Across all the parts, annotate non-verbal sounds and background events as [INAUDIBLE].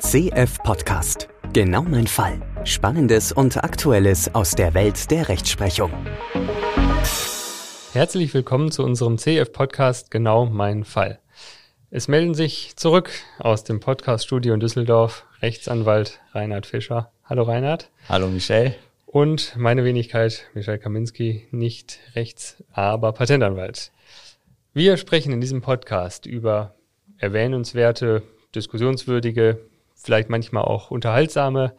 CF Podcast. Genau mein Fall. Spannendes und Aktuelles aus der Welt der Rechtsprechung. Herzlich willkommen zu unserem CF Podcast Genau mein Fall. Es melden sich zurück aus dem Podcaststudio in Düsseldorf Rechtsanwalt Reinhard Fischer. Hallo Reinhard. Hallo Michelle. Und meine Wenigkeit, Michel Kaminski, nicht Rechts-, aber Patentanwalt. Wir sprechen in diesem Podcast über erwähnenswerte, diskussionswürdige, vielleicht manchmal auch unterhaltsame,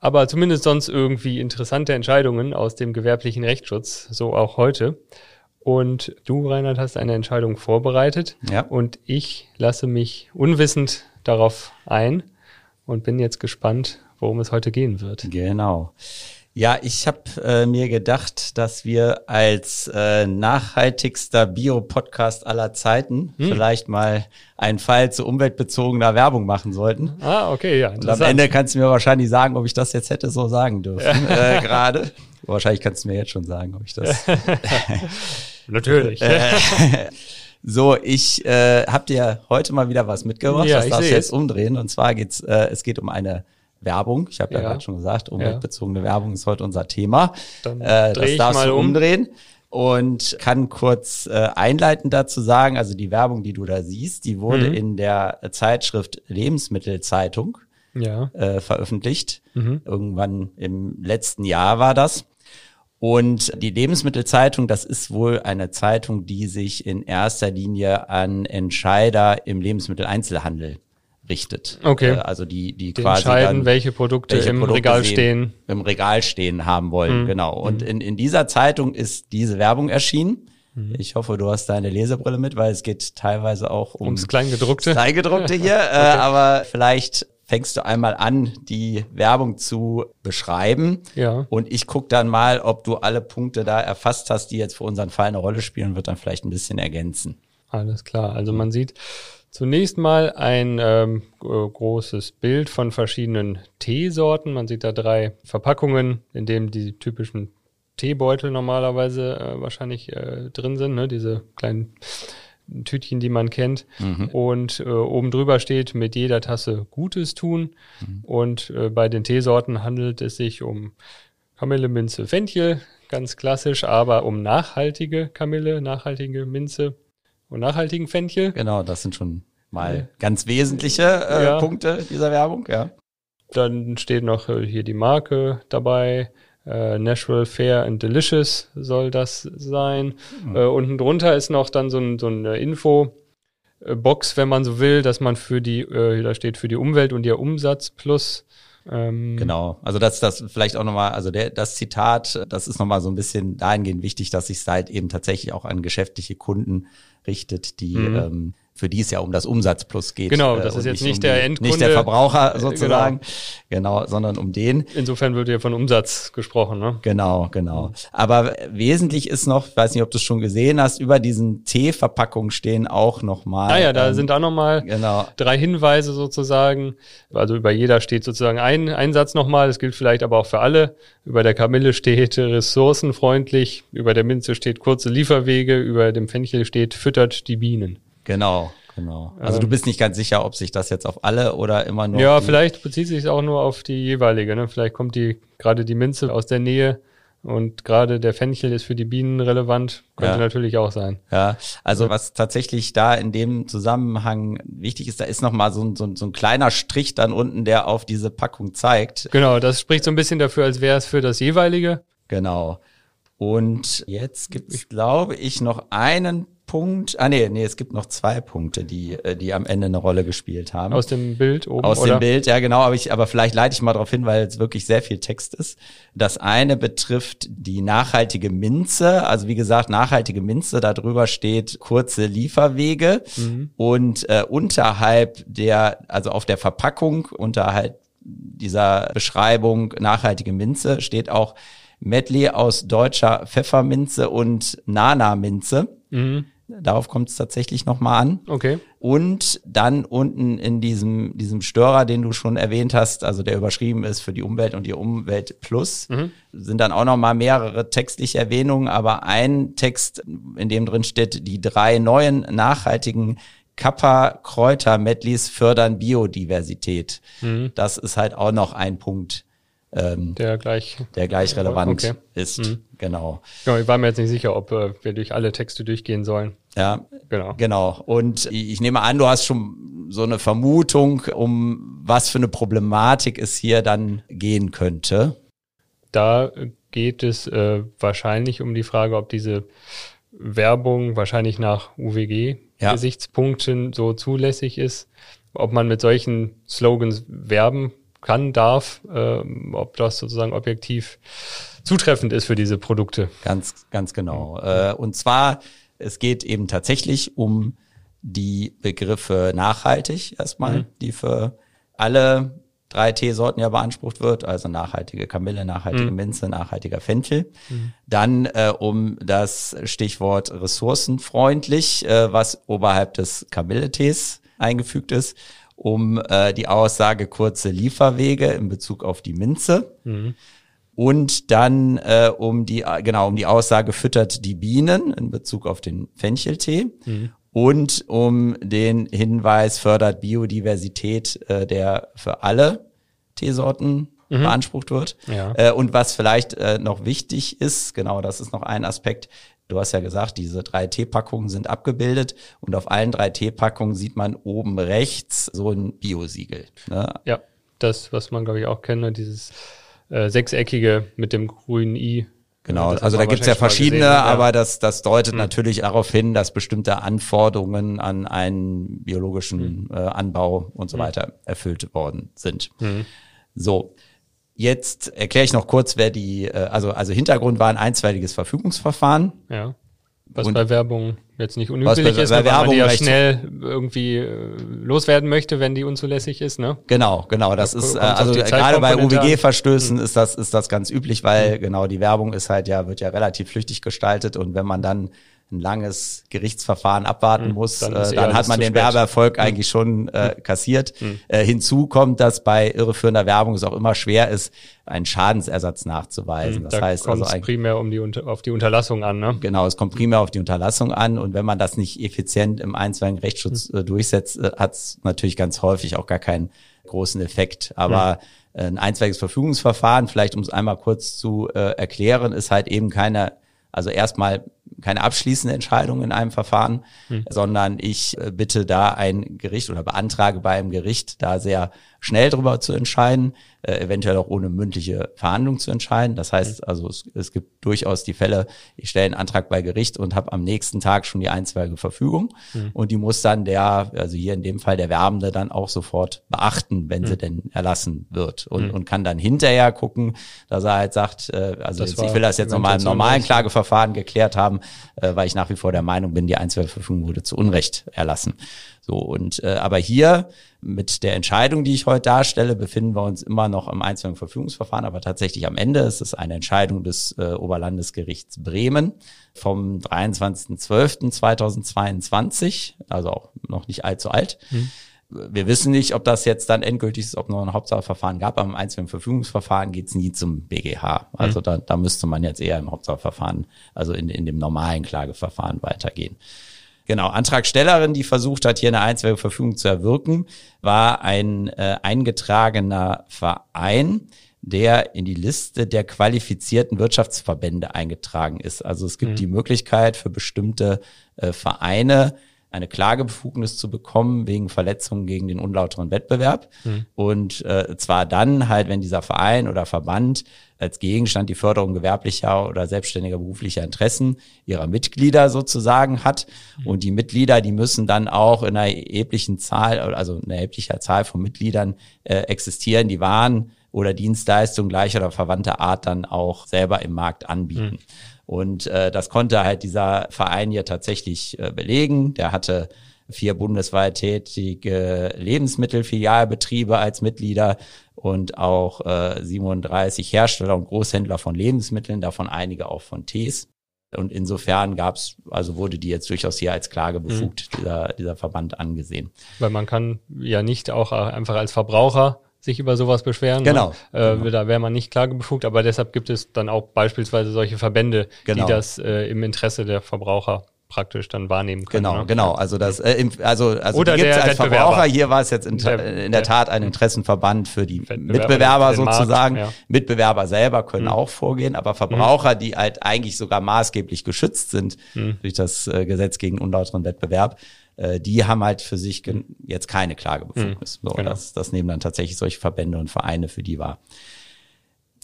aber zumindest sonst irgendwie interessante Entscheidungen aus dem gewerblichen Rechtsschutz, so auch heute. Und du, Reinhard, hast eine Entscheidung vorbereitet Ja. und ich lasse mich unwissend darauf ein und bin jetzt gespannt, worum es heute gehen wird. Genau. Ja, ich habe äh, mir gedacht, dass wir als äh, nachhaltigster Bio-Podcast aller Zeiten Hm. vielleicht mal einen Fall zu umweltbezogener Werbung machen sollten. Ah, okay, ja. Und am. Ende kannst du mir wahrscheinlich sagen, ob ich das jetzt hätte so sagen dürfen äh, gerade. Wahrscheinlich kannst du mir jetzt schon sagen, ob ich das [LAUGHS] Natürlich. [LAUGHS] So, ich äh, habe dir heute mal wieder was mitgebracht. Ja, das darfst du jetzt umdrehen. Und zwar geht's, äh, es geht um eine Werbung. Ich habe ja, Ja. gerade schon gesagt, umweltbezogene Werbung ist heute unser Thema. Dann äh, das ich darfst mal du um. umdrehen. Und kann kurz äh, einleitend dazu sagen, also die Werbung, die du da siehst, die wurde Mhm. in der Zeitschrift Lebensmittelzeitung ja. äh, veröffentlicht. Mhm. Irgendwann im letzten Jahr war das. Und die Lebensmittelzeitung, das ist wohl eine Zeitung, die sich in erster Linie an Entscheider im Lebensmitteleinzelhandel richtet. Okay. Äh, Also die, die Die quasi entscheiden, dann welche Produkte welche im Produkte Regal stehen. Im Regal stehen haben wollen, Mhm. genau. Und in, in dieser Zeitung ist diese Werbung erschienen. Mhm. Ich hoffe, du hast deine Lesebrille mit, weil es geht teilweise auch um Ums Kleingedruckte. [LAUGHS] Kleingedruckte hier, [LAUGHS] äh, aber vielleicht fängst du einmal an, die Werbung zu beschreiben. Ja. Und ich guck dann mal, ob du alle Punkte da erfasst hast, die jetzt für unseren Fall eine Rolle spielen und wird dann vielleicht ein bisschen ergänzen. Alles klar. Also man sieht zunächst mal ein ähm, großes Bild von verschiedenen Teesorten. Man sieht da drei Verpackungen, in denen die typischen Teebeutel normalerweise äh, wahrscheinlich äh, drin sind, ne? diese kleinen Tütchen, die man kennt. Und äh, oben drüber steht, mit jeder Tasse Gutes tun. Und äh, bei den Teesorten handelt es sich um Kamille, Minze, Fenchel, ganz klassisch, aber um nachhaltige Kamille, nachhaltige Minze und nachhaltigen Fenchel. Genau, das sind schon mal ganz wesentliche äh, Ja. Punkte dieser Werbung, ja. Dann steht noch äh, hier die Marke dabei. Äh, Natural, Fair and Delicious soll das sein. Äh, unten drunter ist noch dann so, ein, so eine Info-Box, wenn man so will, dass man für die, äh, da steht für die Umwelt und ihr Umsatz plus. Ähm, Genau. Also das, das vielleicht auch nochmal, also der, das Zitat, das ist nochmal so ein bisschen dahingehend wichtig, dass sich halt eben tatsächlich auch an geschäftliche Kunden richtet, die, ähm, für die es ja um das Umsatzplus geht. Mhm. Genau, äh, das ist und jetzt nicht um der Endkunde. Nicht der Verbraucher Äh, sozusagen. Genau. sondern um den. Insofern wird hier von Umsatz gesprochen. Ne? Genau, genau. Aber wesentlich ist noch, ich weiß nicht, ob du es schon gesehen hast, über diesen Teeverpackungen stehen auch nochmal. Ah ja, da ähm, sind auch nochmal Genau. drei Hinweise sozusagen. Also über jeder steht sozusagen ein, ein Satz nochmal. Das gilt vielleicht aber auch für alle. Über der Kamille steht ressourcenfreundlich. Über der Minze steht kurze Lieferwege. Über dem Fenchel steht füttert die Bienen. Genau, genau. Also Ähm. du bist nicht ganz sicher, ob sich das jetzt auf alle oder immer nur ja, auf die vielleicht bezieht sich es auch nur auf die jeweilige. Ne? Vielleicht kommt die gerade die Minze aus der Nähe und gerade der Fenchel ist für die Bienen relevant. Könnte Ja. natürlich auch sein. Ja, also was tatsächlich da in dem Zusammenhang wichtig ist, da ist noch mal so ein, so, ein, so ein kleiner Strich dann unten, der auf diese Packung zeigt. Genau, das spricht so ein bisschen dafür, als wäre es für das jeweilige. Genau. Und jetzt gibt es, glaube ich, noch einen Punkt. Ah nee, nee, es gibt noch zwei Punkte, die, äh, die am Ende eine Rolle gespielt haben. Aus dem Bild oben, Aus oder? dem Bild, ja genau, aber ich, aber vielleicht leite ich mal darauf hin, weil es wirklich sehr viel Text ist. Das eine betrifft die nachhaltige Minze, also wie gesagt, nachhaltige Minze, da drüber steht kurze Lieferwege und äh, unterhalb der, also auf der Verpackung, unterhalb dieser Beschreibung nachhaltige Minze steht auch Medley aus deutscher Pfefferminze und Nana-Minze. Mhm. Darauf kommt es tatsächlich nochmal an. Okay. Und dann unten in diesem, diesem Störer, den du schon erwähnt hast, also der überschrieben ist für die Umwelt und die Umwelt Plus, sind dann auch nochmal mehrere textliche Erwähnungen, aber ein Text, in dem drin steht, die drei neuen nachhaltigen Kappa-Kräuter-Medleys fördern Biodiversität. Mhm. Das ist halt auch noch ein Punkt, ähm, der gleich, der gleich relevant okay. ist. Mhm. Genau. genau. Ich war mir jetzt nicht sicher, ob äh, wir durch alle Texte durchgehen sollen. Ja, genau. Genau. Und ich nehme an, du hast schon so eine Vermutung, um was für eine Problematik es hier dann gehen könnte. Da geht es äh, wahrscheinlich um die Frage, ob diese Werbung wahrscheinlich nach UWG-Gesichtspunkten ja. so zulässig ist, ob man mit solchen Slogans werben kann, darf, äh, ob das sozusagen objektiv zutreffend ist für diese Produkte. Ganz, ganz genau. Äh, und zwar, es geht eben tatsächlich um die Begriffe nachhaltig erstmal, mhm. die für alle drei Teesorten ja beansprucht wird, also nachhaltige Kamille, nachhaltige mhm. Minze, nachhaltiger Fenchel. Mhm. Dann äh, um das Stichwort ressourcenfreundlich, äh, was oberhalb des Kamilletees eingefügt ist um äh, die Aussage kurze Lieferwege in Bezug auf die Minze. Mhm. Und dann äh, um die genau um die Aussage füttert die Bienen in Bezug auf den Fencheltee mhm. und um den Hinweis fördert Biodiversität, äh, der für alle Teesorten mhm. beansprucht wird. Ja. Äh, und was vielleicht äh, noch wichtig ist, genau, das ist noch ein Aspekt, Du hast ja gesagt, diese drei Teepackungen sind abgebildet und auf allen drei Teepackungen sieht man oben rechts so ein Biosiegel. Ne? Ja, das, was man, glaube ich, auch kennt, ne, dieses äh, sechseckige mit dem grünen I. Genau, also da gibt's ja verschiedene, gesehen, aber das, das deutet hm. natürlich darauf hin, dass bestimmte Anforderungen an einen biologischen hm. äh, Anbau und so hm. weiter erfüllt worden sind. Hm. So, Jetzt erkläre ich noch kurz, wer die, äh, also, also Hintergrund war ein einstweiliges Verfügungsverfahren. Ja. Was und bei Werbung jetzt nicht unüblich ist, weil man die ja schnell irgendwie äh, loswerden möchte, wenn die unzulässig ist, ne? Genau, genau. Das da ist, äh, also gerade bei UWG-Verstößen hm. ist das, ist das ganz üblich, weil hm. genau die Werbung ist halt ja, wird ja relativ flüchtig gestaltet und wenn man dann ein langes Gerichtsverfahren abwarten mhm, muss, dann, äh, dann hat man den Werbeerfolg mhm. eigentlich schon äh, hm. kassiert. Mhm. Äh, hinzu kommt, dass bei irreführender Werbung es auch immer schwer ist, einen Schadensersatz nachzuweisen. Hm, das da heißt also eigentlich primär um die auf die Unterlassung an, ne? Genau, es kommt primär auf die Unterlassung an und wenn man das nicht effizient im einstweiligen Rechtsschutz hm. äh, durchsetzt, äh, hat es natürlich ganz häufig auch gar keinen großen Effekt. Aber ein einstweiliges Verfügungsverfahren, vielleicht um es einmal kurz zu äh, erklären, ist halt eben keine also erstmal keine abschließende Entscheidung in einem Verfahren, hm. sondern ich äh, bitte da ein Gericht oder beantrage bei einem Gericht da sehr schnell drüber zu entscheiden, äh, eventuell auch ohne mündliche Verhandlung zu entscheiden. Das heißt mhm. also, es, es gibt durchaus die Fälle, ich stelle einen Antrag bei Gericht und habe am nächsten Tag schon die einstweilige Verfügung mhm. und die muss dann der, also hier in dem Fall der Werbende dann auch sofort beachten, wenn mhm. sie denn erlassen wird und, mhm. und kann dann hinterher gucken, dass er halt sagt, äh, also jetzt, ich will das jetzt nochmal im normalen Klageverfahren geklärt haben, äh, weil ich nach wie vor der Meinung bin, die einstweilige Verfügung wurde zu Unrecht erlassen. So und äh, aber hier mit der Entscheidung, die ich heute darstelle, befinden wir uns immer noch im einzelnen Verfügungsverfahren, aber tatsächlich am Ende ist es eine Entscheidung des äh, Oberlandesgerichts Bremen vom 23.12.2022, also auch noch nicht allzu alt. Mhm. Wir wissen nicht, ob das jetzt dann endgültig ist, ob noch ein Hauptsacheverfahren gab. Aber im einzelnen Verfügungsverfahren geht es nie zum BGH. Also mhm. da, da müsste man jetzt eher im Hauptsacheverfahren, also in, in dem normalen Klageverfahren weitergehen. Genau, Antragstellerin, die versucht hat, hier eine einstweilige Verfügung zu erwirken, war ein äh, eingetragener Verein, der in die Liste der qualifizierten Wirtschaftsverbände eingetragen ist. Also es gibt mhm. die Möglichkeit für bestimmte äh, Vereine, eine Klagebefugnis zu bekommen wegen Verletzungen gegen den unlauteren Wettbewerb. Mhm. Und äh, zwar dann halt, wenn dieser Verein oder Verband als Gegenstand die Förderung gewerblicher oder selbstständiger beruflicher Interessen ihrer Mitglieder sozusagen hat. Mhm. Und die Mitglieder, die müssen dann auch in einer erheblichen Zahl, also in einer erheblicher Zahl von Mitgliedern äh, existieren, die Waren oder Dienstleistungen gleicher oder verwandter Art dann auch selber im Markt anbieten. Mhm. Und äh, das konnte halt dieser Verein hier tatsächlich äh, belegen. Der hatte vier bundesweit tätige Lebensmittelfilialbetriebe als Mitglieder und auch äh, 37 Hersteller und Großhändler von Lebensmitteln, davon einige auch von Tees. Und insofern gab's, also wurde die jetzt durchaus hier als klagebefugt, mhm. dieser, dieser Verband angesehen. Weil man kann ja nicht auch einfach als Verbraucher sich über sowas beschweren. Ne? Genau. Ne? Äh, genau. Da wäre man nicht klagebefugt, aber deshalb gibt es dann auch beispielsweise solche Verbände, genau. die das äh, im Interesse der Verbraucher praktisch dann wahrnehmen können. Genau, ne? genau. Also das, äh, im, also also Oder gibt's der als. Verbraucher. Hier war es jetzt in, Der- in der Tat ein Interessenverband für die Mitbewerber den Markt, sozusagen. ja. Mhm. Mitbewerber selber können auch vorgehen, aber Verbraucher, die halt eigentlich sogar maßgeblich geschützt sind Mhm. durch das äh, Gesetz gegen unlauteren Wettbewerb, äh, die haben halt für sich gen- jetzt keine Klagebefugnis. So, genau. das, das nehmen dann tatsächlich solche Verbände und Vereine für die wahr.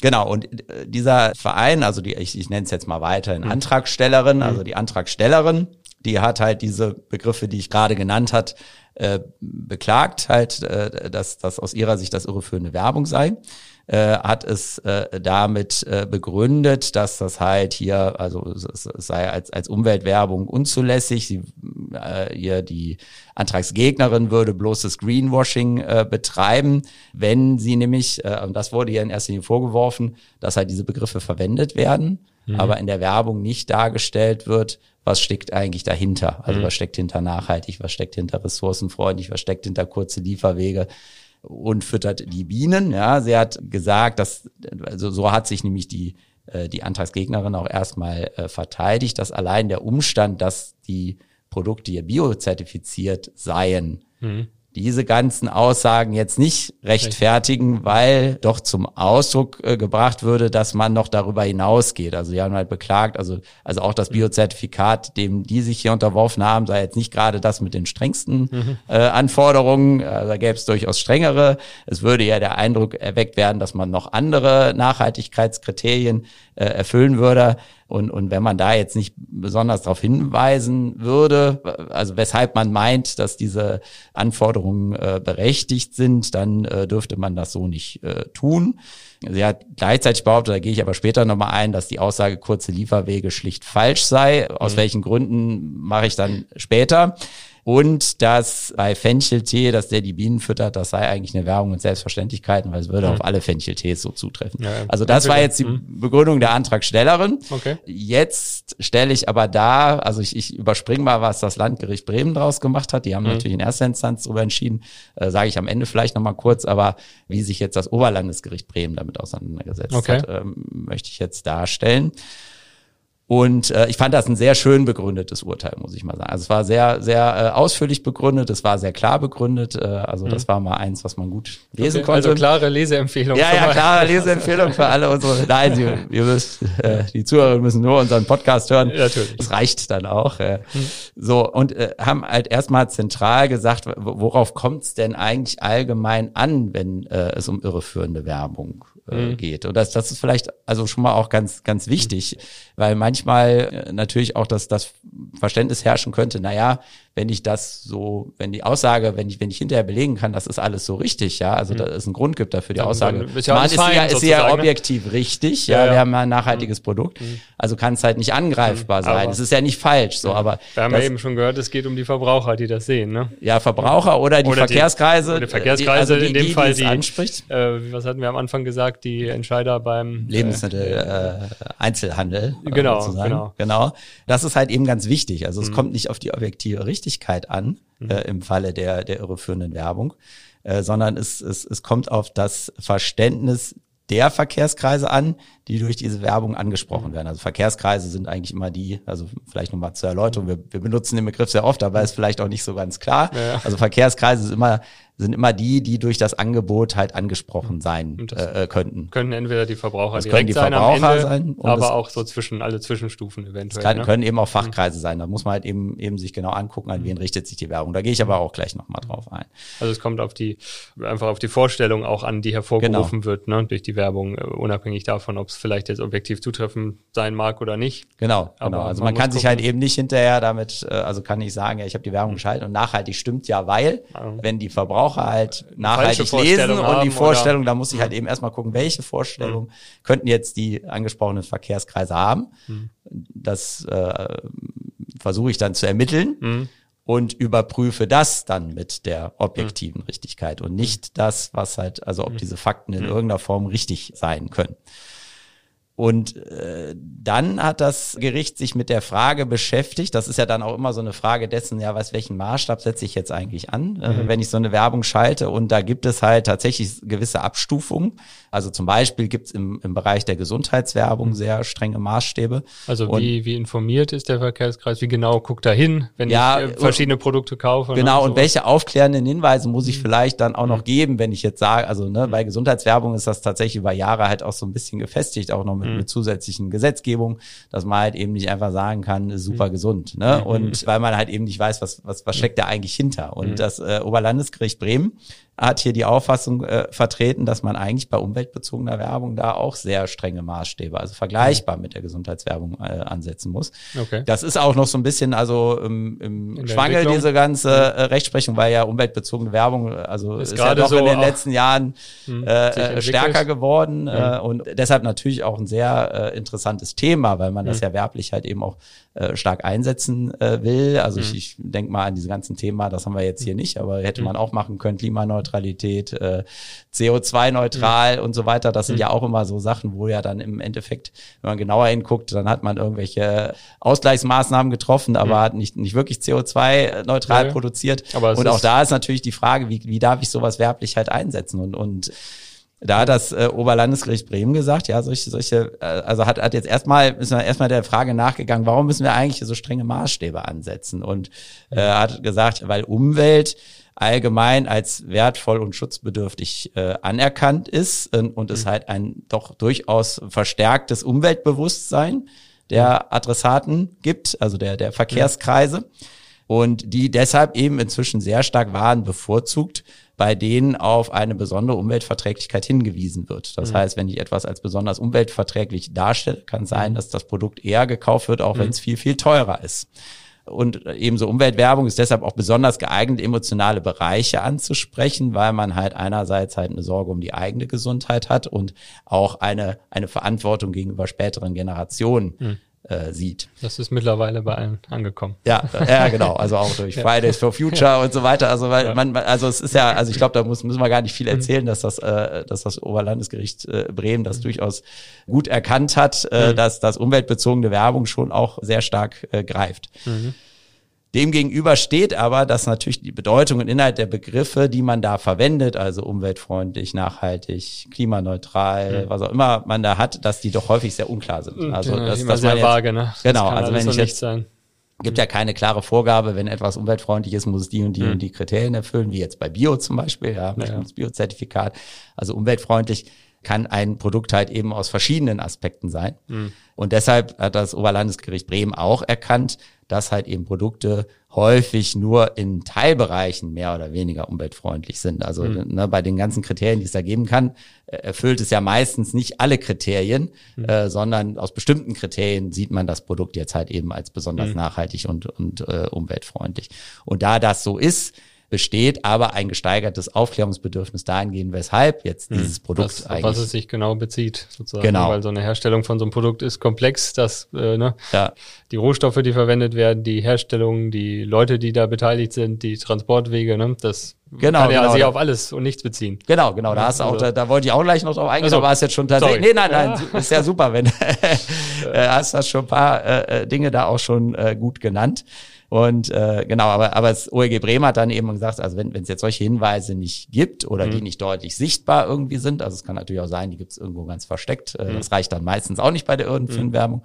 Genau, und äh, dieser Verein, also die, ich, ich nenne es jetzt mal weiterhin Antragstellerin, also die Antragstellerin, die hat halt diese Begriffe, die ich gerade genannt hat, äh, beklagt halt, äh, dass das aus ihrer Sicht das irreführende Werbung sei, äh, hat es äh, damit äh, begründet, dass das halt hier, also es, es sei als, als Umweltwerbung unzulässig, sie, äh, ihr die Antragsgegnerin würde bloßes Greenwashing äh, betreiben, wenn sie nämlich, äh, und das wurde ihr in erster Linie vorgeworfen, dass halt diese Begriffe verwendet werden, aber in der Werbung nicht dargestellt wird, was steckt eigentlich dahinter. Also was steckt hinter nachhaltig, was steckt hinter ressourcenfreundlich, was steckt hinter kurze Lieferwege und füttert die Bienen. Ja, sie hat gesagt, dass also so hat sich nämlich die äh, die Antragsgegnerin auch erstmal äh, verteidigt, dass allein der Umstand, dass die Produkte hier biozertifiziert seien, diese ganzen Aussagen jetzt nicht rechtfertigen, weil doch zum Ausdruck äh, gebracht würde, dass man noch darüber hinausgeht. Also die haben halt beklagt, also, also auch das Biozertifikat, dem die sich hier unterworfen haben, sei jetzt nicht gerade das mit den strengsten äh, Anforderungen. Äh, da gäbe es durchaus strengere. Es würde ja der Eindruck erweckt werden, dass man noch andere Nachhaltigkeitskriterien äh, erfüllen würde. Und, und wenn man da jetzt nicht besonders darauf hinweisen würde, also weshalb man meint, dass diese Anforderungen äh, berechtigt sind, dann äh, dürfte man das so nicht äh, tun. Sie hat gleichzeitig behauptet, da gehe ich aber später nochmal ein, dass die Aussage kurze Lieferwege schlicht falsch sei. Aus welchen Gründen mache ich dann später. Und dass bei Fencheltee, dass der die Bienen füttert, das sei eigentlich eine Werbung und Selbstverständlichkeiten, weil es würde auf alle Fencheltees so zutreffen. Ja. Also das war jetzt die Begründung der Antragstellerin. Okay. Jetzt stelle ich aber da, also ich, ich überspringe mal, was das Landgericht Bremen draus gemacht hat. Die haben natürlich in erster Instanz darüber entschieden, äh, sage ich am Ende vielleicht nochmal kurz, aber wie sich jetzt das Oberlandesgericht Bremen damit auseinandergesetzt Okay. hat, ähm, möchte ich jetzt darstellen. Und äh, ich fand das ein sehr schön begründetes Urteil, muss ich mal sagen. Also es war sehr, sehr äh, ausführlich begründet, es war sehr klar begründet. Äh, also das war mal eins, was man gut lesen Okay, konnte. Also klare Leseempfehlung. Ja, ja, mal. klar, Leseempfehlung für alle unsere. [LAUGHS] Nein, Sie, ihr müsst, äh, die Zuhörer müssen nur unseren Podcast hören. Natürlich. Das reicht dann auch. Äh. So, und äh, haben halt erstmal zentral gesagt, worauf kommt es denn eigentlich allgemein an, wenn äh, es um irreführende Werbung äh, geht? Und das, das ist vielleicht also schon mal auch ganz, ganz wichtig, weil manchmal äh, natürlich auch das, das Verständnis herrschen könnte, naja, wenn ich das so, wenn die Aussage, wenn ich, wenn ich hinterher belegen kann, das ist alles so richtig, ja, also da es einen Grund gibt dafür die Aussage. ist ja Man ist, sie ja, fein ist ja ne? objektiv richtig, ja, Ja, ja. wir haben ja ein nachhaltiges Produkt, also kann es halt nicht angreifbar sein. aber- Es ist ja nicht falsch, so, aber Wir haben das, ja eben schon gehört, es geht um die Verbraucher, die das sehen, ne? ja, Verbraucher oder die Oder die- Verkehrskreise, oder die Verkehrskreise, die, also die, in dem die, Fall die die- anspricht. Äh, was hatten wir am Anfang gesagt? Die Entscheider beim Lebensmittel, äh, Einzelhandel. äh, Genau, sozusagen. genau. genau. Das ist halt eben ganz wichtig. Also es Mhm. kommt nicht auf die objektive Richtigkeit an, äh, im Falle der, der irreführenden Werbung, äh, sondern es, es, es kommt auf das Verständnis der Verkehrskreise an, die durch diese Werbung Mhm. angesprochen werden. Also Verkehrskreise sind eigentlich immer die, also vielleicht nochmal zur Erläuterung, wir, wir benutzen den Begriff sehr oft, aber ist vielleicht auch nicht so ganz klar. Ja. Also Verkehrskreise sind immer, sind immer die, die durch das Angebot halt angesprochen sein Und das- äh, äh, könnten. können entweder die Verbraucher Das direkt die sein Verbraucher Ende, sein aber auch so zwischen alle Zwischenstufen eventuell. Es kann, ne? können eben auch Fachkreise sein. Da muss man halt eben, eben sich genau angucken, an wen richtet sich die Werbung. Da gehe ich aber auch gleich nochmal drauf ein. Also es kommt auf die einfach auf die Vorstellung auch an, die hervorgerufen wird, ne, durch die Werbung, äh, unabhängig davon, ob es vielleicht jetzt objektiv zutreffend sein mag oder nicht. Genau, Aber genau. Also man man, kann sich gucken. halt eben nicht hinterher damit, äh, also kann ich sagen, ja, ich habe die Werbung geschaltet und nachhaltig stimmt ja, weil, Ja. wenn die Verbraucher halt nachhaltig Vorstellung lesen und die oder- Vorstellung, da muss ich halt eben erstmal gucken, welche Vorstellungen könnten jetzt die angesprochenen Verkehrskreise haben. Das äh, versuche ich dann zu ermitteln. Und überprüfe das dann mit der objektiven Richtigkeit und nicht das, was halt, also ob diese Fakten in irgendeiner Form richtig sein können. Und äh, dann hat das Gericht sich mit der Frage beschäftigt, das ist ja dann auch immer so eine Frage dessen, ja, was, welchen Maßstab setze ich jetzt eigentlich an, äh, mhm. äh, wenn ich so eine Werbung schalte. Und da gibt es halt tatsächlich gewisse Abstufungen. Also zum Beispiel gibt es im, im Bereich der Gesundheitswerbung mhm. sehr strenge Maßstäbe. Also wie, wie informiert ist der Verkehrskreis? Wie genau guckt er hin, wenn ja, ich äh, verschiedene Produkte kaufe? Genau, und, und welche aufklärenden Hinweise muss ich mhm. vielleicht dann auch noch mhm. geben, wenn ich jetzt sage, also ne, bei Gesundheitswerbung ist das tatsächlich über Jahre halt auch so ein bisschen gefestigt, auch noch mit, mhm. mit zusätzlichen Gesetzgebung, dass man halt eben nicht einfach sagen kann, super mhm. gesund. Ne? Mhm. Und weil man halt eben nicht weiß, was, was, was steckt da eigentlich hinter. Und das äh, Oberlandesgericht Bremen hat hier die Auffassung äh, vertreten, dass man eigentlich bei umweltbezogener Werbung da auch sehr strenge Maßstäbe, also vergleichbar mit der Gesundheitswerbung äh, ansetzen muss. Okay. Das ist auch noch so ein bisschen also im, im Schwangel diese ganze äh, Rechtsprechung, weil ja umweltbezogene Werbung also ist, ist ja doch so in den letzten Jahren äh, äh stärker geworden ja. äh, und deshalb natürlich auch ein sehr äh, interessantes Thema, weil man das hm. ja werblich halt eben auch äh, stark einsetzen äh, will. Also mhm. ich, ich denke mal an diese ganzen Themen, das haben wir jetzt hier nicht, aber hätte man auch machen können, Klimaneutralität, äh, CO2-neutral mhm. und so weiter. Das sind mhm. ja auch immer so Sachen, wo ja dann im Endeffekt, wenn man genauer hinguckt, dann hat man irgendwelche Ausgleichsmaßnahmen getroffen, aber mhm. hat nicht, nicht wirklich CO2-neutral ja, produziert. Aber und auch da ist natürlich die Frage, wie, wie darf ich sowas werblich halt einsetzen? Und, und da hat das äh, Oberlandesgericht Bremen gesagt, ja, solche, solche, äh, also hat, hat jetzt erstmal, ist man erstmal der Frage nachgegangen, warum müssen wir eigentlich so strenge Maßstäbe ansetzen? Und äh, hat gesagt, weil Umwelt allgemein als wertvoll und schutzbedürftig äh, anerkannt ist äh, und es mhm. halt ein doch durchaus verstärktes Umweltbewusstsein der Adressaten gibt, also der, der Verkehrskreise. Und die deshalb eben inzwischen sehr stark waren bevorzugt bei denen auf eine besondere Umweltverträglichkeit hingewiesen wird. Das mhm. heißt, wenn ich etwas als besonders umweltverträglich darstelle, kann sein, mhm. dass das Produkt eher gekauft wird, auch mhm. wenn es viel, viel teurer ist. Und ebenso Umweltwerbung ist deshalb auch besonders geeignet, emotionale Bereiche anzusprechen, weil man halt einerseits halt eine Sorge um die eigene Gesundheit hat und auch eine, eine Verantwortung gegenüber späteren Generationen. Mhm äh, sieht. Das ist mittlerweile bei allen angekommen. Ja, ja, genau. Also auch durch [LAUGHS] Fridays for Future und so weiter. Also weil ja. man, also es ist ja, also ich glaube, da muss, müssen wir gar nicht viel mhm. erzählen, dass das, äh, dass das Oberlandesgericht äh, Bremen das mhm. durchaus gut erkannt hat, äh, mhm. dass das umweltbezogene Werbung schon auch sehr stark äh, greift. Demgegenüber steht aber, dass natürlich die Bedeutung und Inhalt der Begriffe, die man da verwendet, also umweltfreundlich, nachhaltig, klimaneutral, mhm. was auch immer man da hat, dass die doch häufig sehr unklar sind. Hm, also ja, das, das sehr jetzt, vage, ne? Genau, also wenn ich jetzt sein. gibt ja keine klare Vorgabe, wenn etwas umweltfreundlich ist, muss es die und die mhm. und die Kriterien erfüllen, wie jetzt bei Bio zum Beispiel, ja, ja. das Biozertifikat, also umweltfreundlich kann ein Produkt halt eben aus verschiedenen Aspekten sein. Mhm. Und deshalb hat das Oberlandesgericht Bremen auch erkannt, dass halt eben Produkte häufig nur in Teilbereichen mehr oder weniger umweltfreundlich sind. Also mhm. ne, bei den ganzen Kriterien, die es da geben kann, äh, erfüllt es ja meistens nicht alle Kriterien, mhm. äh, sondern aus bestimmten Kriterien sieht man das Produkt jetzt halt eben als besonders mhm. nachhaltig und, und äh, umweltfreundlich. Und da das so ist, besteht aber ein gesteigertes Aufklärungsbedürfnis dahingehend, weshalb jetzt hm. dieses Produkt was, eigentlich. Auf was es sich genau bezieht, sozusagen. Genau. Weil so eine Herstellung von so einem Produkt ist komplex, dass äh, ne, ja. die Rohstoffe, die verwendet werden, die Herstellung, die Leute, die da beteiligt sind, die Transportwege, ne, das Genau, kann ja genau, sich auf alles und nichts beziehen. Genau, genau. Da hast du auch, da, da wollte ich auch gleich noch drauf eingehen, also, aber hast jetzt schon tatsächlich. Nee, nein, nein, ja. ist ja super, wenn [LAUGHS] [LAUGHS] äh, hast das schon ein paar äh, äh, Dinge da auch schon äh, gut genannt. Und äh, genau, aber, aber das OEG Bremen hat dann eben gesagt, also wenn es jetzt solche Hinweise nicht gibt oder mhm. die nicht deutlich sichtbar irgendwie sind, also es kann natürlich auch sein, die gibt es irgendwo ganz versteckt, äh, mhm. das reicht dann meistens auch nicht bei der Irgendfilmwerbung, mhm.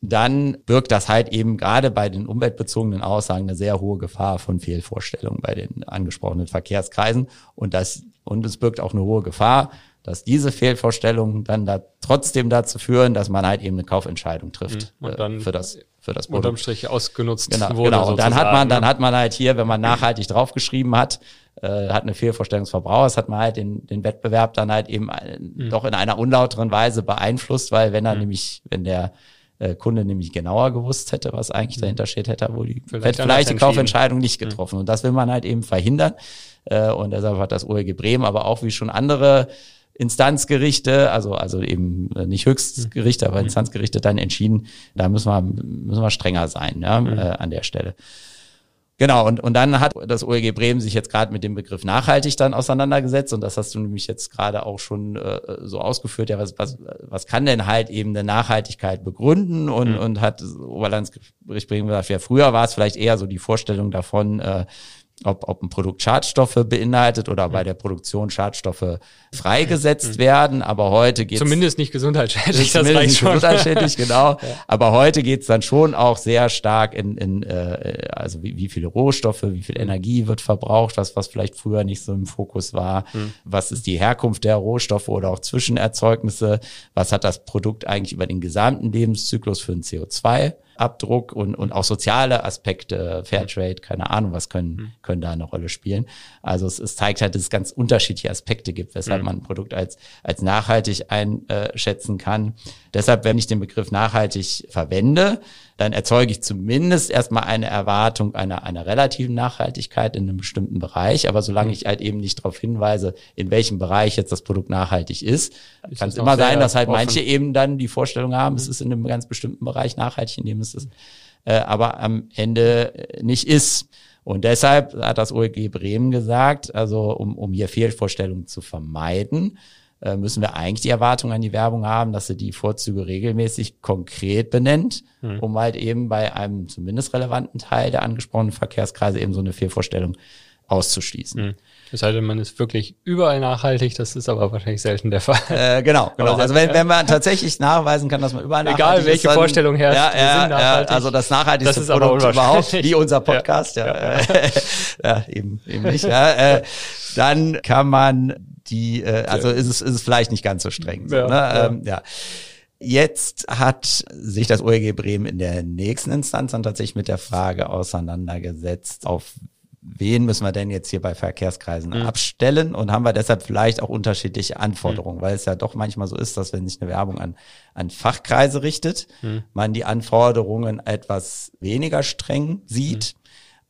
Dann birgt das halt eben gerade bei den umweltbezogenen Aussagen eine sehr hohe Gefahr von Fehlvorstellungen bei den angesprochenen Verkehrskreisen. Und das, und es birgt auch eine hohe Gefahr, dass diese Fehlvorstellungen dann da trotzdem dazu führen, dass man halt eben eine Kaufentscheidung trifft mhm. und dann äh, für das für das Produkt. Unterm Strich ausgenutzt genau, wurde. Genau. Und dann hat man, dann hat man halt hier, wenn man nachhaltig draufgeschrieben hat, äh, hat eine Fehlvorstellung des Verbrauchers, hat man halt den, den Wettbewerb dann halt eben äh, mhm. doch in einer unlauteren Weise beeinflusst, weil wenn er mhm. nämlich, wenn der äh, Kunde nämlich genauer gewusst hätte, was eigentlich mhm. dahinter steht, hätte er wohl die, vielleicht, vielleicht die Kaufentscheidung nicht mhm. getroffen. Und das will man halt eben verhindern. Äh, und deshalb hat das OEG Bremen, aber auch wie schon andere Instanzgerichte, also, also eben äh, nicht Höchstgerichte, aber mhm. Instanzgerichte dann entschieden, da müssen wir, müssen wir strenger sein ja, mhm. äh, an der Stelle. Genau, und, und dann hat das OEG Bremen sich jetzt gerade mit dem Begriff nachhaltig dann auseinandergesetzt und das hast du nämlich jetzt gerade auch schon äh, so ausgeführt, ja, was, was, was kann denn halt eben eine Nachhaltigkeit begründen und, mhm. und hat Oberlandesgericht Bremen gesagt, ja, früher war es vielleicht eher so die Vorstellung davon, äh, ob, ob ein Produkt Schadstoffe beinhaltet oder bei der Produktion Schadstoffe freigesetzt mhm. werden. Aber heute geht zumindest nicht gesundheitsschädlich. Das zumindest nicht gesundheitsschädlich, [LAUGHS] genau. Ja. Aber heute geht es dann schon auch sehr stark in, in äh, also wie, wie viele Rohstoffe, wie viel mhm. Energie wird verbraucht, was was vielleicht früher nicht so im Fokus war. Mhm. Was ist die Herkunft der Rohstoffe oder auch Zwischenerzeugnisse? Was hat das Produkt eigentlich über den gesamten Lebenszyklus für ein CO2? Abdruck und, und auch soziale Aspekte, Fairtrade, keine Ahnung, was können, mhm. können da eine Rolle spielen. Also es, es zeigt halt, dass es ganz unterschiedliche Aspekte gibt, weshalb mhm. man ein Produkt als, als nachhaltig einschätzen kann. Deshalb, wenn ich den Begriff nachhaltig verwende, dann erzeuge ich zumindest erstmal eine Erwartung einer, einer relativen Nachhaltigkeit in einem bestimmten Bereich. Aber solange mhm. ich halt eben nicht darauf hinweise, in welchem Bereich jetzt das Produkt nachhaltig ist, kann es immer sein, dass halt offen. manche eben dann die Vorstellung haben, mhm. es ist in einem ganz bestimmten Bereich nachhaltig, in dem es ist, äh, aber am Ende äh, nicht ist. Und deshalb hat das OEG Bremen gesagt, also um, um hier Fehlvorstellungen zu vermeiden, äh, müssen wir eigentlich die Erwartung an die Werbung haben, dass sie die Vorzüge regelmäßig konkret benennt, hm. um halt eben bei einem zumindest relevanten Teil der angesprochenen Verkehrskreise eben so eine Fehlvorstellung auszuschließen. Hm. Es sei denn, man ist wirklich überall nachhaltig, das ist aber wahrscheinlich selten der Fall. Äh, genau, [LAUGHS] genau. Also wenn, wenn man tatsächlich nachweisen kann, dass man überall Egal, nachhaltig ist. Egal welche Vorstellung herrscht, ja, ja, ja, also das nachhaltigste das Produkt überhaupt, wie unser Podcast, ja, ja, ja. [LAUGHS] ja eben, eben nicht. Ja, äh, dann kann man die, äh, also ist es, ist es vielleicht nicht ganz so streng. So, ja, ne? ja. Ähm, ja. Jetzt hat sich das OEG Bremen in der nächsten Instanz dann tatsächlich mit der Frage auseinandergesetzt, auf wen müssen wir denn jetzt hier bei Verkehrskreisen mhm. abstellen und haben wir deshalb vielleicht auch unterschiedliche Anforderungen, mhm. weil es ja doch manchmal so ist, dass wenn sich eine Werbung an, an Fachkreise richtet, mhm. man die Anforderungen etwas weniger streng sieht mhm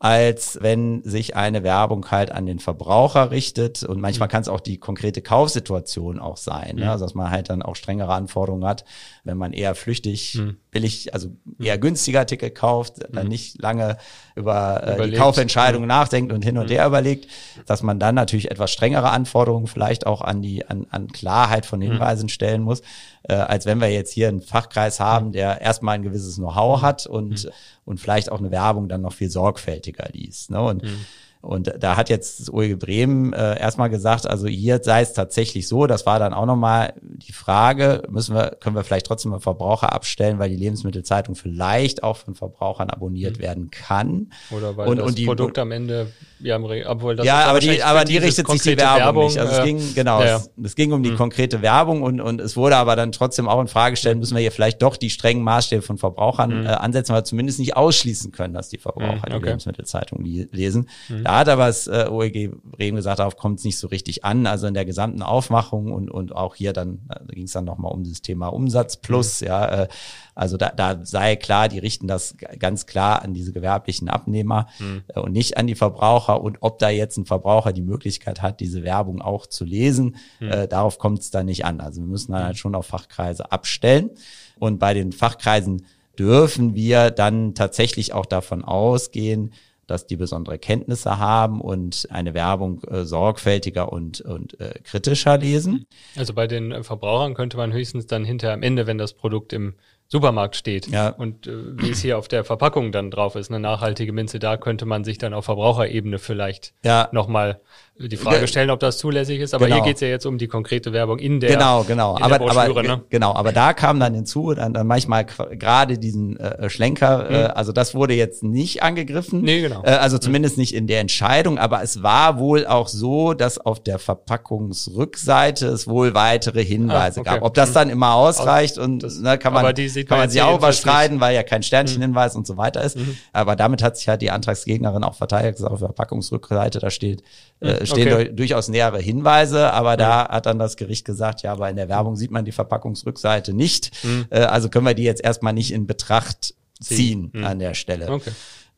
als wenn sich eine Werbung halt an den Verbraucher richtet. Und manchmal mhm. kann es auch die konkrete Kaufsituation auch sein, ne? mhm. ne? also dass man halt dann auch strengere Anforderungen hat, wenn man eher flüchtig, mhm. billig, also mhm. eher günstiger Ticket kauft, dann mhm. nicht lange über äh, die Kaufentscheidung mhm. nachdenkt und hin und her überlegt, dass man dann natürlich etwas strengere Anforderungen vielleicht auch an die an, an Klarheit von Hinweisen stellen muss, äh, als wenn wir jetzt hier einen Fachkreis haben, der erstmal ein gewisses Know-how hat und und vielleicht auch eine Werbung dann noch viel sorgfältiger liest. Ne? Und mhm. Und da hat jetzt OEG Bremen äh, erstmal gesagt, also hier sei es tatsächlich so, das war dann auch nochmal die Frage, müssen wir, können wir vielleicht trotzdem mal Verbraucher abstellen, weil die Lebensmittelzeitung vielleicht auch von Verbrauchern abonniert mhm. werden kann. Oder weil und, das und die, Produkt am Ende, ja, obwohl das ja aber die, aber die richtet sich die Werbung, Werbung, nicht. Also äh, es ging, genau, ja, Es, es, ging um die mhm. konkrete Werbung und, und es wurde aber dann trotzdem auch in Frage gestellt, müssen wir hier vielleicht doch die strengen Maßstäbe von Verbrauchern mhm. äh, ansetzen, weil wir zumindest nicht ausschließen können, dass die Verbraucher mhm, okay. die Lebensmittelzeitung lesen. Mhm. Da hat aber das äh, OEG Bremen gesagt, darauf kommt es nicht so richtig an. Also in der gesamten Aufmachung und, und auch hier dann, äh, da ging es dann nochmal um das Thema Umsatz plus, mhm. ja, äh, also da, da sei klar, die richten das ganz klar an diese gewerblichen Abnehmer mhm. äh, und nicht an die Verbraucher. Und ob da jetzt ein Verbraucher die Möglichkeit hat, diese Werbung auch zu lesen, mhm. äh, darauf kommt es dann nicht an. Also wir müssen dann halt schon auf Fachkreise abstellen. Und bei den Fachkreisen dürfen wir dann tatsächlich auch davon ausgehen, dass die besondere Kenntnisse haben und eine Werbung äh, sorgfältiger und, und äh, kritischer lesen. Also bei den äh, Verbrauchern könnte man höchstens dann hinterher am Ende, wenn das Produkt im Supermarkt steht ja. und äh, wie es hier auf der Verpackung dann drauf ist, eine nachhaltige Minze, da könnte man sich dann auf Verbraucherebene vielleicht ja. nochmal die Frage stellen, ob das zulässig ist. Aber genau. hier geht es ja jetzt um die konkrete Werbung in der Genau, genau. aber, aber ne? genau, aber da kam dann hinzu, dann, dann manchmal gerade diesen äh, Schlenker, mhm. äh, also das wurde jetzt nicht angegriffen. Nee, genau. Äh, also zumindest mhm. nicht in der Entscheidung, aber es war wohl auch so, dass auf der Verpackungsrückseite es wohl weitere Hinweise ah, okay. gab. Ob das mhm. dann immer ausreicht und ne, kann man, kann man sich auch überstreiten, weil ja kein Sternchenhinweis mhm. und so weiter ist. Mhm. Aber damit hat sich halt die Antragsgegnerin auch verteidigt, gesagt, auf der Verpackungsrückseite da steht, äh, stehen okay. durchaus nähere Hinweise, aber da hat dann das Gericht gesagt, ja, aber in der Werbung sieht man die Verpackungsrückseite nicht. Mhm. Äh, also können wir die jetzt erstmal nicht in Betracht ziehen mhm. an der Stelle. Okay.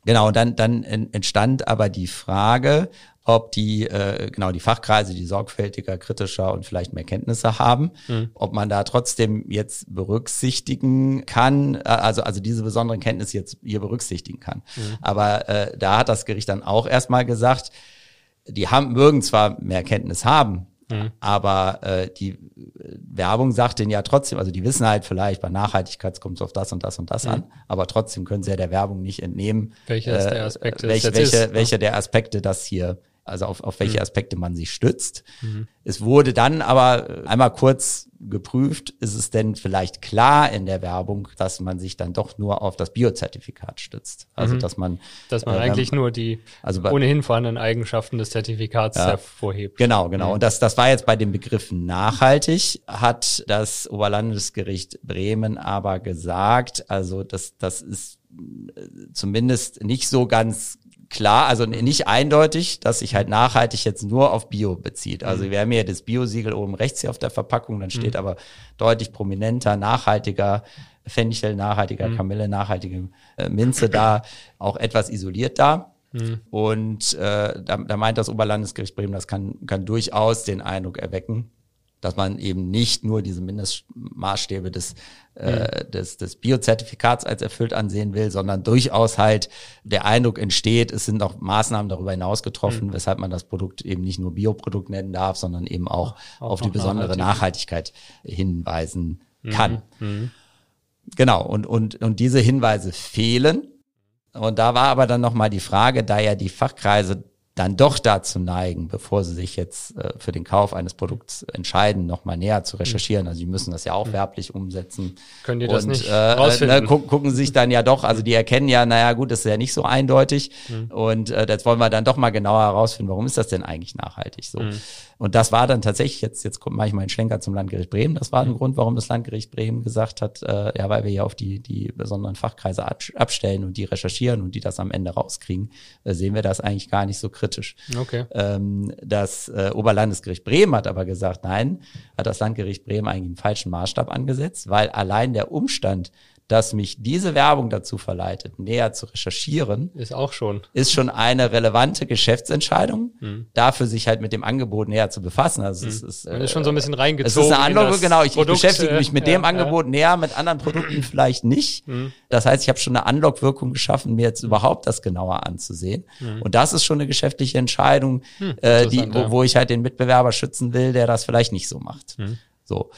Genau, und dann, dann entstand aber die Frage, ob die, äh, genau, die Fachkreise, die sorgfältiger, kritischer und vielleicht mehr Kenntnisse haben, mhm. ob man da trotzdem jetzt berücksichtigen kann, äh, also, also diese besonderen Kenntnisse jetzt hier berücksichtigen kann. Mhm. Aber äh, da hat das Gericht dann auch erstmal gesagt, die haben, mögen zwar mehr Kenntnis haben, Mhm. Aber äh, die Werbung sagt denen ja trotzdem, also die wissen halt vielleicht, bei Nachhaltigkeit kommt es auf das und das und das mhm. an, aber trotzdem können sie ja der Werbung nicht entnehmen, welcher äh, der Aspekte welche, welche, ist, welche der Aspekte das hier also auf, auf welche mhm. Aspekte man sich stützt. Mhm. Es wurde dann aber einmal kurz geprüft, ist es denn vielleicht klar in der Werbung, dass man sich dann doch nur auf das Biozertifikat stützt. Also mhm. dass man dass man äh, eigentlich nur die also bei, ohnehin vorhandenen Eigenschaften des Zertifikats ja, hervorhebt. Genau, genau. Mhm. Und das das war jetzt bei dem Begriff nachhaltig, hat das Oberlandesgericht Bremen aber gesagt, also das das ist äh, zumindest nicht so ganz klar, also nicht eindeutig, dass sich halt nachhaltig jetzt nur auf Bio bezieht. Also mhm. wir haben hier das Bio-Siegel oben rechts hier auf der Verpackung, dann steht mhm. aber deutlich prominenter, nachhaltiger Fenchel, nachhaltiger mhm. Kamille, nachhaltige äh, Minze da, auch etwas isoliert da. Mhm. Und äh, da, da meint das Oberlandesgericht Bremen, das kann, kann durchaus den Eindruck erwecken, dass man eben nicht nur diese Mindestmaßstäbe des, äh, mhm. des, des Biozertifikats als erfüllt ansehen will, sondern durchaus halt der Eindruck entsteht, es sind noch Maßnahmen darüber hinaus getroffen, mhm. weshalb man das Produkt eben nicht nur Bioprodukt nennen darf, sondern eben auch, auch auf die besondere Nachhaltigkeit hinweisen mhm. kann. Mhm. Genau, und, und, und diese Hinweise fehlen. Und da war aber dann nochmal die Frage, da ja die Fachkreise dann doch dazu neigen, bevor sie sich jetzt äh, für den Kauf eines Produkts entscheiden, nochmal näher zu recherchieren. Also die müssen das ja auch werblich umsetzen. Können die das nicht äh, rausfinden? Äh, gucken, gucken sich dann ja doch, also die erkennen ja, naja gut, das ist ja nicht so eindeutig. Mhm. Und äh, das wollen wir dann doch mal genauer herausfinden, warum ist das denn eigentlich nachhaltig so. Mhm. Und das war dann tatsächlich, jetzt, jetzt kommt manchmal ein Schlenker zum Landgericht Bremen, das war ein mhm. Grund, warum das Landgericht Bremen gesagt hat, äh, ja, weil wir ja auf die, die besonderen Fachkreise abstellen und die recherchieren und die das am Ende rauskriegen, äh, sehen wir das eigentlich gar nicht so kritisch. Okay. Ähm, das äh, Oberlandesgericht Bremen hat aber gesagt, nein, hat das Landgericht Bremen eigentlich einen falschen Maßstab angesetzt, weil allein der Umstand, dass mich diese Werbung dazu verleitet, näher zu recherchieren, ist auch schon, ist schon eine relevante Geschäftsentscheidung, mhm. dafür sich halt mit dem Angebot näher zu befassen. Also mhm. es ist, Man ist schon so ein bisschen reingezogen. Es ist eine Anlage, genau. Ich, Produkt, ich beschäftige mich mit äh, dem ja, Angebot ja. näher, mit anderen Produkten [CLEARS THROAT] vielleicht nicht. Mhm. Das heißt, ich habe schon eine Anlockwirkung geschaffen, mir jetzt überhaupt das genauer anzusehen. Mhm. Und das ist schon eine geschäftliche Entscheidung, hm, äh, die, wo, wo ich halt den Mitbewerber schützen will, der das vielleicht nicht so macht. So.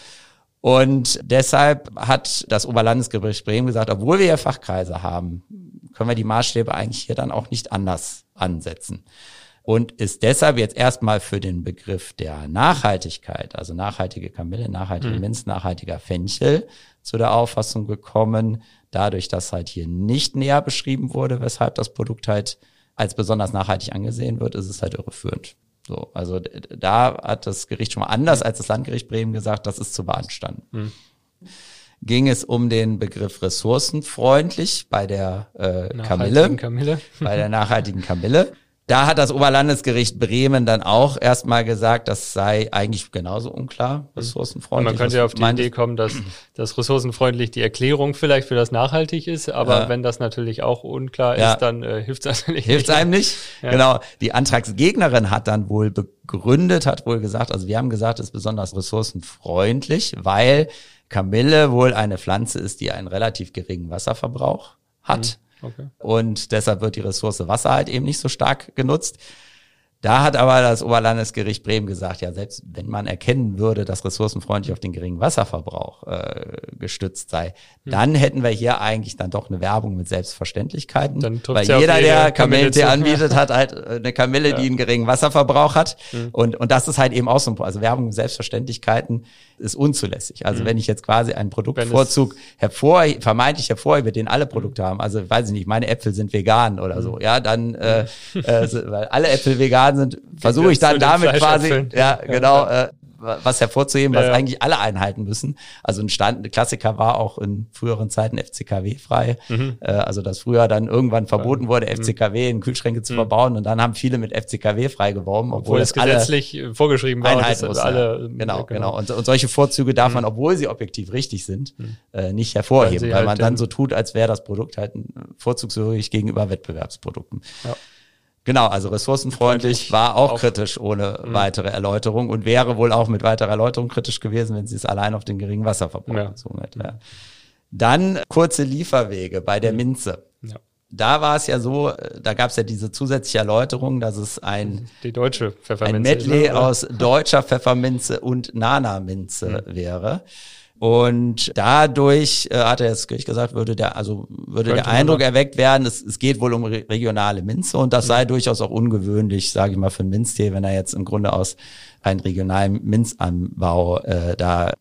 Und deshalb hat das Oberlandesgericht Bremen gesagt, obwohl wir ja Fachkreise haben, können wir die Maßstäbe eigentlich hier dann auch nicht anders ansetzen. Und ist deshalb jetzt erstmal für den Begriff der Nachhaltigkeit, also nachhaltige Kamille, nachhaltige mhm. Minz, nachhaltiger Fenchel, zu der Auffassung gekommen, dadurch, dass halt hier nicht näher beschrieben wurde, weshalb das Produkt halt als besonders nachhaltig angesehen wird, ist es halt irreführend. So, also da hat das Gericht schon mal anders als das Landgericht Bremen gesagt, das ist zu beanstanden. Hm. Ging es um den Begriff ressourcenfreundlich bei der äh, Kamille, Kamille, bei der nachhaltigen Kamille. Da hat das Oberlandesgericht Bremen dann auch erstmal gesagt, das sei eigentlich genauso unklar, mhm. ressourcenfreundlich. Man könnte ja auf die Idee kommen, dass das ressourcenfreundlich die Erklärung vielleicht für das nachhaltig ist, aber ja. wenn das natürlich auch unklar ja. ist, dann äh, hilft es natürlich Hilft einem nicht. Ja. Genau. Die Antragsgegnerin hat dann wohl begründet, hat wohl gesagt, also wir haben gesagt, es ist besonders ressourcenfreundlich, weil Kamille wohl eine Pflanze ist, die einen relativ geringen Wasserverbrauch hat. Mhm Okay. Und deshalb wird die Ressource Wasser halt eben nicht so stark genutzt. Da hat aber das Oberlandesgericht Bremen gesagt, ja, selbst wenn man erkennen würde, dass ressourcenfreundlich auf den geringen Wasserverbrauch äh, gestützt sei, hm. dann hätten wir hier eigentlich dann doch eine Werbung mit Selbstverständlichkeiten. Dann weil jeder, der Kamille anbietet, hat halt äh, eine Kamille, ja. die einen geringen Wasserverbrauch hat. Hm. Und, und das ist halt eben auch so ein, also Werbung mit Selbstverständlichkeit ist unzulässig. Also hm. wenn ich jetzt quasi einen Produktvorzug hervor, vermeintlich hervorhebe, den alle Produkte haben, also weiß ich nicht, meine Äpfel sind vegan oder so, ja, dann, äh, äh, weil alle Äpfel vegan sind, versuche ich dann damit quasi, ja, genau, äh, was hervorzuheben, was ja, eigentlich alle einhalten müssen. Also ein Stand, ein Klassiker war auch in früheren Zeiten FCKW frei. Mhm. Äh, also dass früher dann irgendwann verboten wurde, FCKW in Kühlschränke zu mhm. verbauen und dann haben viele mit FCKW frei geworben, obwohl, obwohl es gesetzlich vorgeschrieben war. Einhalten muss, alle, genau, genau, genau. Und, und solche Vorzüge darf mhm. man, obwohl sie objektiv richtig sind, mhm. äh, nicht hervorheben, weil, weil halt man dann so tut, als wäre das Produkt halt vorzugswürdig gegenüber Wettbewerbsprodukten. Ja. Genau, also ressourcenfreundlich war auch, auch kritisch ohne weitere Erläuterung und wäre wohl auch mit weiterer Erläuterung kritisch gewesen, wenn sie es allein auf den geringen Wasserverbrauch Ja. bezogen hätte. Ja. Dann kurze Lieferwege bei der Minze. Ja. Da war es ja so, äh, da gab es ja diese zusätzliche Erläuterung, dass es ein, Die deutsche ein Pfefferminze. ist, Medley ne, oder? aus deutscher Pfefferminze und Nana-Minze Mhm. wäre. Und dadurch äh, hat er jetzt gleich gesagt, würde der, also würde Könnte der Eindruck sagen. erweckt werden, es, es geht wohl um re regionale Minze und das Mhm. sei durchaus auch ungewöhnlich, sage ich mal, für einen Minztee, wenn er jetzt im Grunde aus einem regionalen Minzanbau äh, da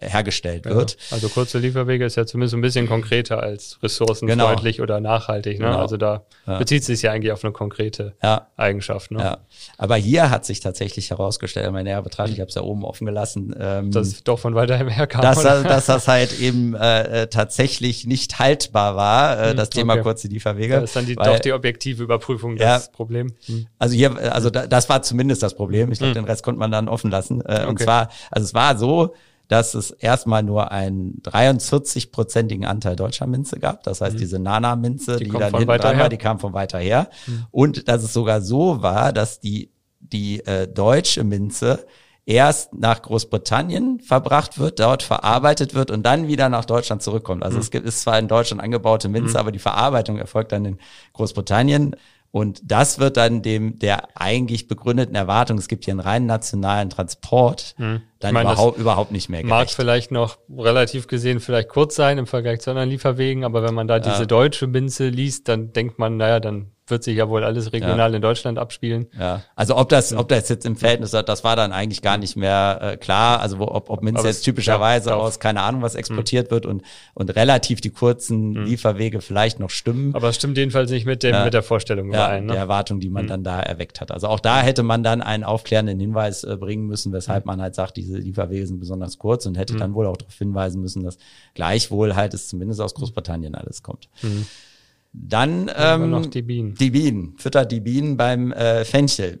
hergestellt wird. Ja. Also kurze Lieferwege ist ja zumindest ein bisschen konkreter als ressourcenfreundlich oder nachhaltig. Ne? Genau. Also da Ja. bezieht sich ja eigentlich auf eine konkrete Ja. Eigenschaft. Ne? Ja, aber hier hat sich tatsächlich herausgestellt, wenn man näher betrachtet, ich habe es ja oben offen gelassen, ähm, Dass doch von weiterhin herkam. dass, das, dass das halt eben äh, äh, tatsächlich nicht haltbar war, äh, das Thema okay. kurze Lieferwege. da ist dann die, weil- doch die objektive Überprüfung das Problem. Hm. Also hier, also da, das war zumindest das Problem. Ich glaube, den Rest konnte man dann offen lassen. Äh, Und Okay. zwar, also es war so, dass es erstmal nur einen 43-prozentigen Anteil deutscher Minze gab. Das heißt, diese Nana-Minze, die, kommt dann von hinten dran war, die kam von weiter her. Und dass es sogar so war, dass die, die äh, deutsche Minze erst nach Großbritannien verbracht wird, dort verarbeitet wird und dann wieder nach Deutschland zurückkommt. Also es gibt, ist zwar in Deutschland angebaute Minze, aber die Verarbeitung erfolgt dann in Großbritannien. Und das wird dann dem der eigentlich begründeten Erwartung, es gibt hier einen rein nationalen Transport, dann Ich meine, überhaupt, überhaupt nicht mehr Mag gerecht. vielleicht noch relativ gesehen vielleicht kurz sein im Vergleich zu anderen Lieferwegen, aber wenn man da diese deutsche Minze liest, dann denkt man, naja, dann wird sich ja wohl alles regional in Deutschland abspielen. Ja, also ob das, ob das jetzt im Verhältnis hat, das war dann eigentlich gar nicht mehr äh, klar. Also wo, ob, ob Aber jetzt typischerweise ja, aus keine Ahnung was exportiert wird und und relativ die kurzen Lieferwege vielleicht noch stimmen. Aber es stimmt jedenfalls nicht mit, dem, Ja. mit der Vorstellung ja, überein. der Ne? Erwartung, die man dann da erweckt hat. Also auch da hätte man dann einen aufklärenden Hinweis äh, bringen müssen, weshalb man halt sagt, diese Lieferwege sind besonders kurz und hätte dann wohl auch darauf hinweisen müssen, dass gleichwohl halt es zumindest aus Großbritannien alles kommt. Dann ähm, noch die Bienen. die Bienen, füttert die Bienen beim äh, Fenchel.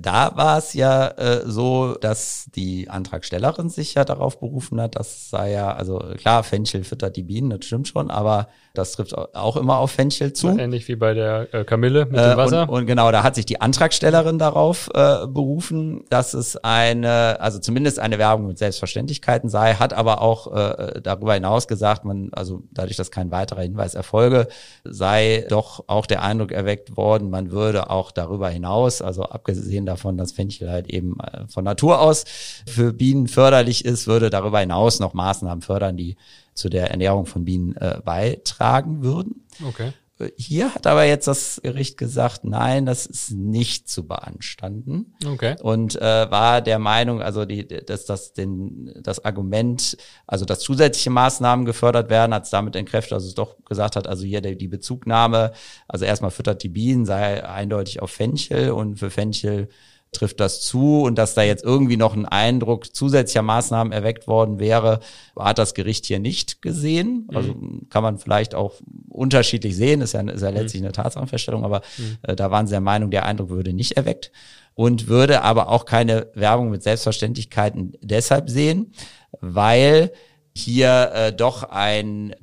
Da war es ja äh, so, dass die Antragstellerin sich ja darauf berufen hat, das sei ja, also klar, Fenchel füttert die Bienen, das stimmt schon, aber das trifft au- auch immer auf Fenchel zu. Ähnlich wie bei der äh, Kamille mit Äh, dem Wasser. Und, und genau, da hat sich die Antragstellerin darauf äh, berufen, dass es eine, also zumindest eine Werbung mit Selbstverständlichkeiten sei, hat aber auch äh, darüber hinaus gesagt, man, also dadurch, dass kein weiterer Hinweis erfolge, sei doch auch der Eindruck erweckt worden, man würde auch darüber hinaus, also abgesehen davon, dass Fenchel halt eben äh, von Natur aus für Bienen förderlich ist, würde darüber hinaus noch Maßnahmen fördern, die zu der Ernährung von Bienen äh, beitragen würden. okay. Hier hat aber jetzt das Gericht gesagt, nein, das ist nicht zu beanstanden. Okay. Und äh, war der Meinung, also die, dass das den das Argument, also dass zusätzliche Maßnahmen gefördert werden, hat es damit entkräftet, dass es doch gesagt hat, also hier die, die Bezugnahme, also erstmal füttert die Bienen, sei eindeutig auf Fenchel und für Fenchel trifft das zu. Und dass da jetzt irgendwie noch ein Eindruck zusätzlicher Maßnahmen erweckt worden wäre, hat das Gericht hier nicht gesehen. Also kann man vielleicht auch unterschiedlich sehen, ist ja, ist ja letztlich eine Tatsachenfeststellung, aber äh, da waren sie der Meinung, der Eindruck würde nicht erweckt und würde aber auch keine Werbung mit Selbstverständlichkeiten deshalb sehen, weil hier äh, doch ein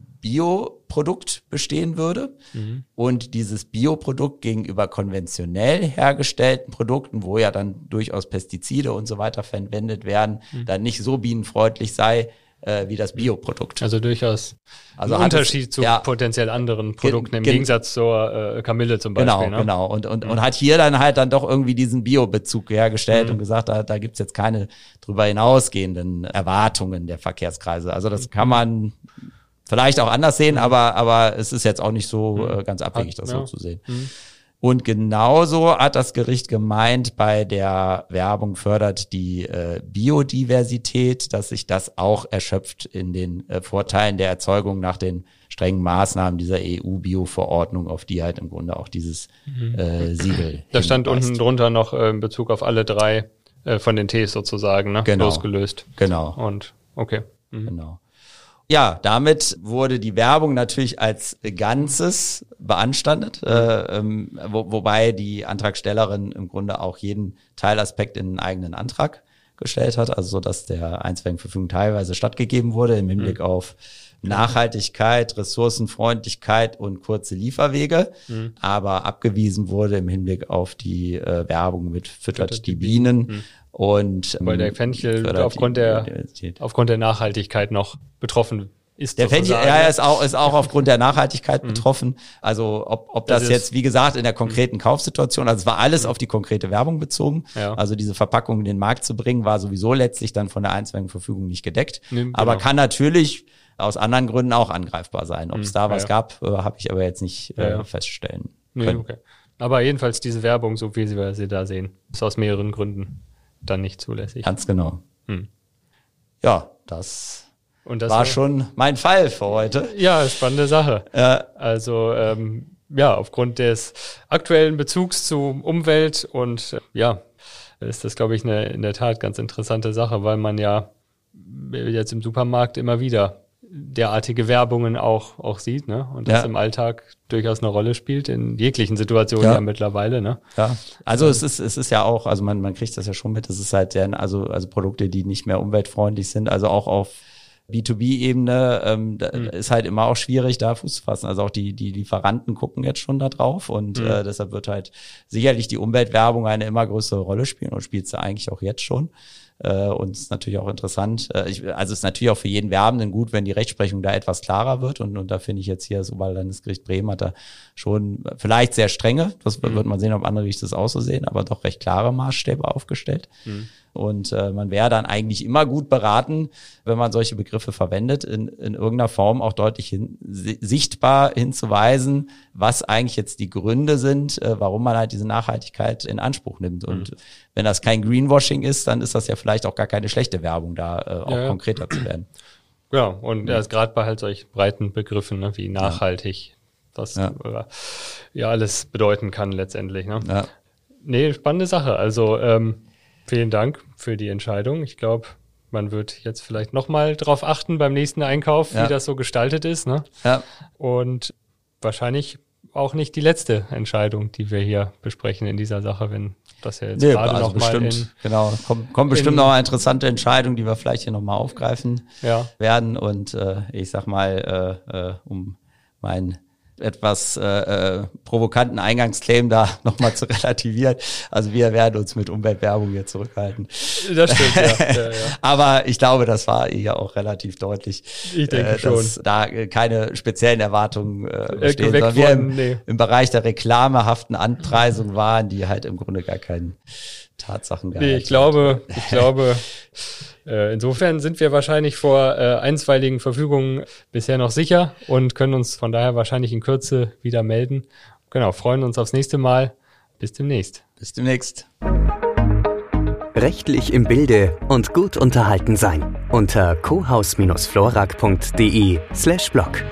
Bioprodukt bestehen würde und dieses Bioprodukt gegenüber konventionell hergestellten Produkten, wo ja dann durchaus Pestizide und so weiter verwendet werden, dann nicht so bienenfreundlich sei äh, wie das Bioprodukt. Also durchaus Also ein hat es- Unterschied zu ja. potenziell anderen Produkten im gen- Gegensatz zur äh, Kamille zum Beispiel. Genau, ne? genau. Und, und, und hat hier dann halt dann doch irgendwie diesen Biobezug hergestellt und gesagt, da, da gibt's jetzt keine drüber hinausgehenden Erwartungen der Verkehrskreise. Also das kann man vielleicht auch anders sehen, aber, aber es ist jetzt auch nicht so äh, ganz abwegig, das ja. so zu sehen. Und genauso hat das Gericht gemeint, bei der Werbung fördert die äh, Biodiversität, dass sich das auch erschöpft in den äh, Vorteilen der Erzeugung nach den strengen Maßnahmen dieser EU-Bio-Verordnung, auf die halt im Grunde auch dieses äh, Siegel. Da stand unten drunter noch äh, in Bezug auf alle drei äh, von den Tees sozusagen, ne? Genau. Losgelöst. Genau. Und okay. Mhm. Genau. Ja, damit wurde die Werbung natürlich als Ganzes beanstandet, äh, ähm, wo, wobei die Antragstellerin im Grunde auch jeden Teilaspekt in einen eigenen Antrag gestellt hat, also so, dass der Einzweckenverfügung teilweise stattgegeben wurde im Hinblick mhm. auf Nachhaltigkeit, Ressourcenfreundlichkeit und kurze Lieferwege, mhm. aber abgewiesen wurde im Hinblick auf die äh, Werbung mit füttert, füttert die Bienen. Mhm. Und weil der ähm, Fenchel aufgrund der aufgrund der Nachhaltigkeit noch betroffen ist. Der Fenchel, ja, ist auch, ist auch aufgrund der Nachhaltigkeit [LAUGHS] mhm. betroffen. Also ob, ob das, das jetzt, wie gesagt, in der konkreten Kaufsituation, also es war alles mhm. auf die konkrete Werbung bezogen. Ja. Also diese Verpackung in den Markt zu bringen, war sowieso letztlich dann von der Einzweckenverfügung nicht gedeckt. Nee, genau. Aber kann natürlich aus anderen Gründen auch angreifbar sein. Ob es mhm. da was ja. gab, äh, habe ich aber jetzt nicht äh, feststellen können. Nee, okay. Aber jedenfalls diese Werbung, so wie wir sie da sehen, ist aus mehreren Gründen dann nicht zulässig. Ganz genau. Hm. Ja, das, das war, war schon mein Fall für heute. Ja, spannende Sache. Ja. Also ähm, ja, aufgrund des aktuellen Bezugs zu Umwelt und äh, ja, ist das, glaube ich, eine in der Tat ganz interessante Sache, weil man ja jetzt im Supermarkt immer wieder derartige Werbungen auch, auch sieht, ne? Und das ja. im Alltag durchaus eine Rolle spielt, in jeglichen Situationen ja, ja mittlerweile, ne? Ja. Also es ist, es ist ja auch, also man, man kriegt das ja schon mit, es ist halt sehr, also, also Produkte, die nicht mehr umweltfreundlich sind, also auch auf B2B-Ebene ähm, mhm. ist halt immer auch schwierig, da Fuß zu fassen. Also auch die, die Lieferanten gucken jetzt schon da drauf und mhm. äh, deshalb wird halt sicherlich die Umweltwerbung eine immer größere Rolle spielen und spielt sie eigentlich auch jetzt schon. Äh, und ist natürlich auch interessant. Äh, ich, also ist natürlich auch für jeden Werbenden gut, wenn die Rechtsprechung da etwas klarer wird. Und, und da finde ich jetzt hier, so weil dann das Gericht Bremen hat da schon vielleicht sehr strenge, das mhm. wird man sehen, ob andere Gerichte das auch so sehen, aber doch recht klare Maßstäbe aufgestellt. Mhm. Und äh, man wäre dann eigentlich immer gut beraten, wenn man solche Begriffe verwendet, in, in irgendeiner Form auch deutlich hin, sichtbar hinzuweisen, was eigentlich jetzt die Gründe sind, äh, warum man halt diese Nachhaltigkeit in Anspruch nimmt. Und mhm. Wenn das kein Greenwashing ist, dann ist das ja vielleicht auch gar keine schlechte Werbung, da äh, auch ja, konkreter zu werden. Ja, und ja, gerade bei halt solch breiten Begriffen ne, wie nachhaltig, was ja. Äh, ja alles bedeuten kann letztendlich. Ne? Ja. Nee, spannende Sache. Also ähm, Vielen Dank für die Entscheidung. Ich glaube, man wird jetzt vielleicht nochmal drauf achten beim nächsten Einkauf, ja. wie das so gestaltet ist. Ne? Ja. Und wahrscheinlich auch nicht die letzte Entscheidung, die wir hier besprechen in dieser Sache, wenn das ja jetzt nee, gerade also nochmal in, genau kommen, kommen bestimmt noch mal interessante Entscheidungen, die wir vielleicht hier nochmal aufgreifen ja. werden und äh, ich sag mal äh, äh, um mein etwas äh, äh, provokanten Eingangsclaim da [LAUGHS] nochmal zu relativieren. Also wir werden uns mit Umweltwerbung hier zurückhalten. Das stimmt, ja. [LAUGHS] ja, ja. Aber ich glaube, das war hier auch relativ deutlich, ich denke äh, dass schon. da keine speziellen Erwartungen äh, bestehen, sondern wir im, nee. im Bereich der reklamehaften Anpreisung waren, die halt im Grunde gar keinen Tatsachen gehalten nee, ich glaube, ich glaube, äh, [LAUGHS] insofern sind wir wahrscheinlich vor äh, einstweiligen Verfügungen bisher noch sicher und können uns von daher wahrscheinlich in Kürze wieder melden. Genau, freuen uns aufs nächste Mal. Bis demnächst. Bis demnächst. Rechtlich im Bilde und gut unterhalten sein unter cohaus-florak.de slash blog.